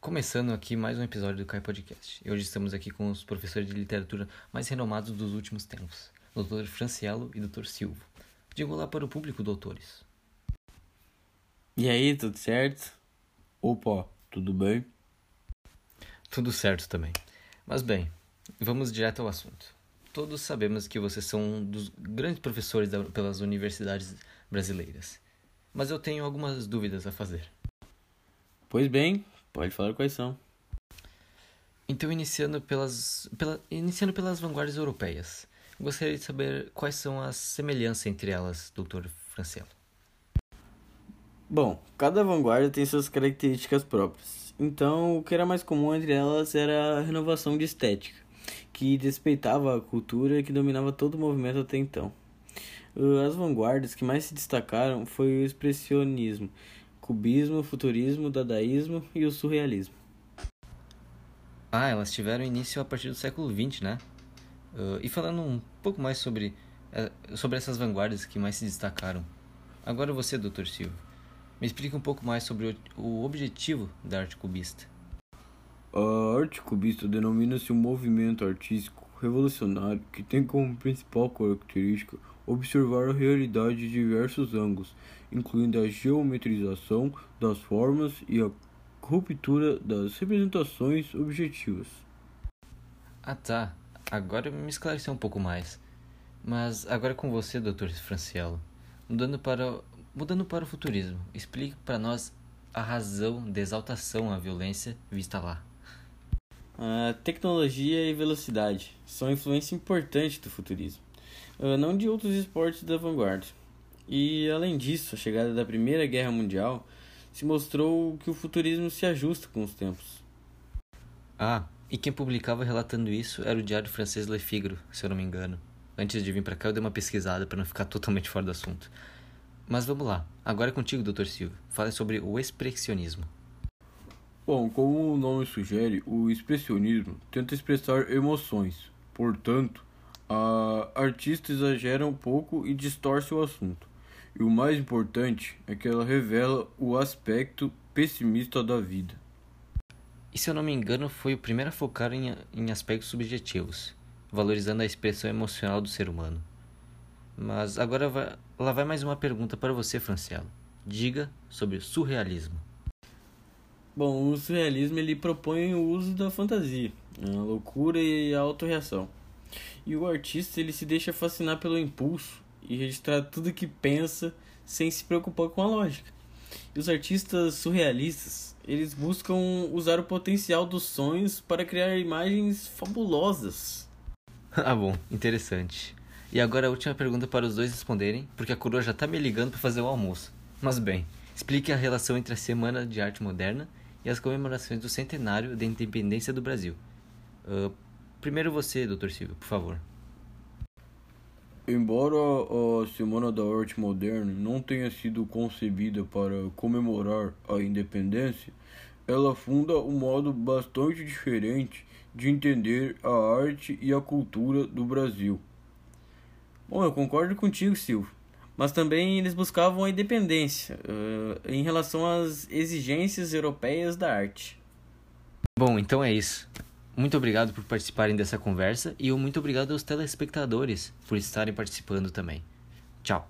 Começando aqui mais um episódio do Kai Podcast. E hoje estamos aqui com os professores de literatura mais renomados dos últimos tempos, Dr. Francielo e Dr. Silva. Digo lá para o público, doutores. E aí, tudo certo? Opa, tudo bem? Tudo certo também. Mas bem, vamos direto ao assunto. Todos sabemos que vocês são um dos grandes professores da, pelas universidades brasileiras. Mas eu tenho algumas dúvidas a fazer. Pois bem, pode falar quais são. Então, iniciando pelas, pela, iniciando pelas vanguardas europeias, gostaria de saber quais são as semelhanças entre elas, Dr. Francielo. Bom, cada vanguarda tem suas características próprias. Então, o que era mais comum entre elas era a renovação de estética, que despeitava a cultura que dominava todo o movimento até então. As vanguardas que mais se destacaram foi o expressionismo, cubismo, futurismo, dadaísmo e o surrealismo. Ah, elas tiveram início a partir do século XX, né? Uh, e falando um pouco mais sobre, uh, sobre essas vanguardas que mais se destacaram. Agora você, Dr. Silva, me explica um pouco mais sobre o, o objetivo da arte cubista. A arte cubista denomina-se um movimento artístico revolucionário que tem como principal característica observar a realidade de diversos ângulos, incluindo a geometrização das formas e a ruptura das representações objetivas. Ah tá, agora me esclareceu um pouco mais. Mas agora com você, Dr. Francielo, mudando para, mudando para o futurismo, explique para nós a razão da exaltação à violência vista lá. A tecnologia e velocidade são influência importante do futurismo, ah, não de outros esportes da vanguarda. E além disso, a chegada da Primeira Guerra Mundial se mostrou que o futurismo se ajusta com os tempos. Ah, e quem publicava relatando isso era o diário francês Le Figaro, se eu não me engano. Antes de vir para cá eu dei uma pesquisada para não ficar totalmente fora do assunto. Mas vamos lá, agora é contigo, Dr. Silva. Fale sobre o expressionismo. Bom, como o nome sugere, o expressionismo tenta expressar emoções. Portanto, a artista exagera um pouco e distorce o assunto. E o mais importante é que ela revela o aspecto pessimista da vida. E se eu não me engano, foi o primeiro a focar em, em aspectos subjetivos, valorizando a expressão emocional do ser humano. Mas agora vai, lá vai mais uma pergunta para você, Francielo. Diga sobre surrealismo. Bom, o surrealismo ele propõe o uso da fantasia, a loucura e a autorreação. E o artista ele se deixa fascinar pelo impulso e registrar tudo que pensa sem se preocupar com a lógica. E os artistas surrealistas, eles buscam usar o potencial dos sonhos para criar imagens fabulosas. ah, bom, interessante. E agora a última pergunta para os dois responderem, porque a coroa já está me ligando para fazer o almoço. Mas bem, explique a relação entre a Semana de Arte Moderna e as comemorações do centenário da independência do Brasil. Uh, primeiro você, Dr. Silvio, por favor. Embora a Semana da Arte Moderna não tenha sido concebida para comemorar a independência, ela funda um modo bastante diferente de entender a arte e a cultura do Brasil. Bom, eu concordo contigo, Silvio mas também eles buscavam a independência uh, em relação às exigências europeias da arte. Bom, então é isso. Muito obrigado por participarem dessa conversa e muito obrigado aos telespectadores por estarem participando também. Tchau.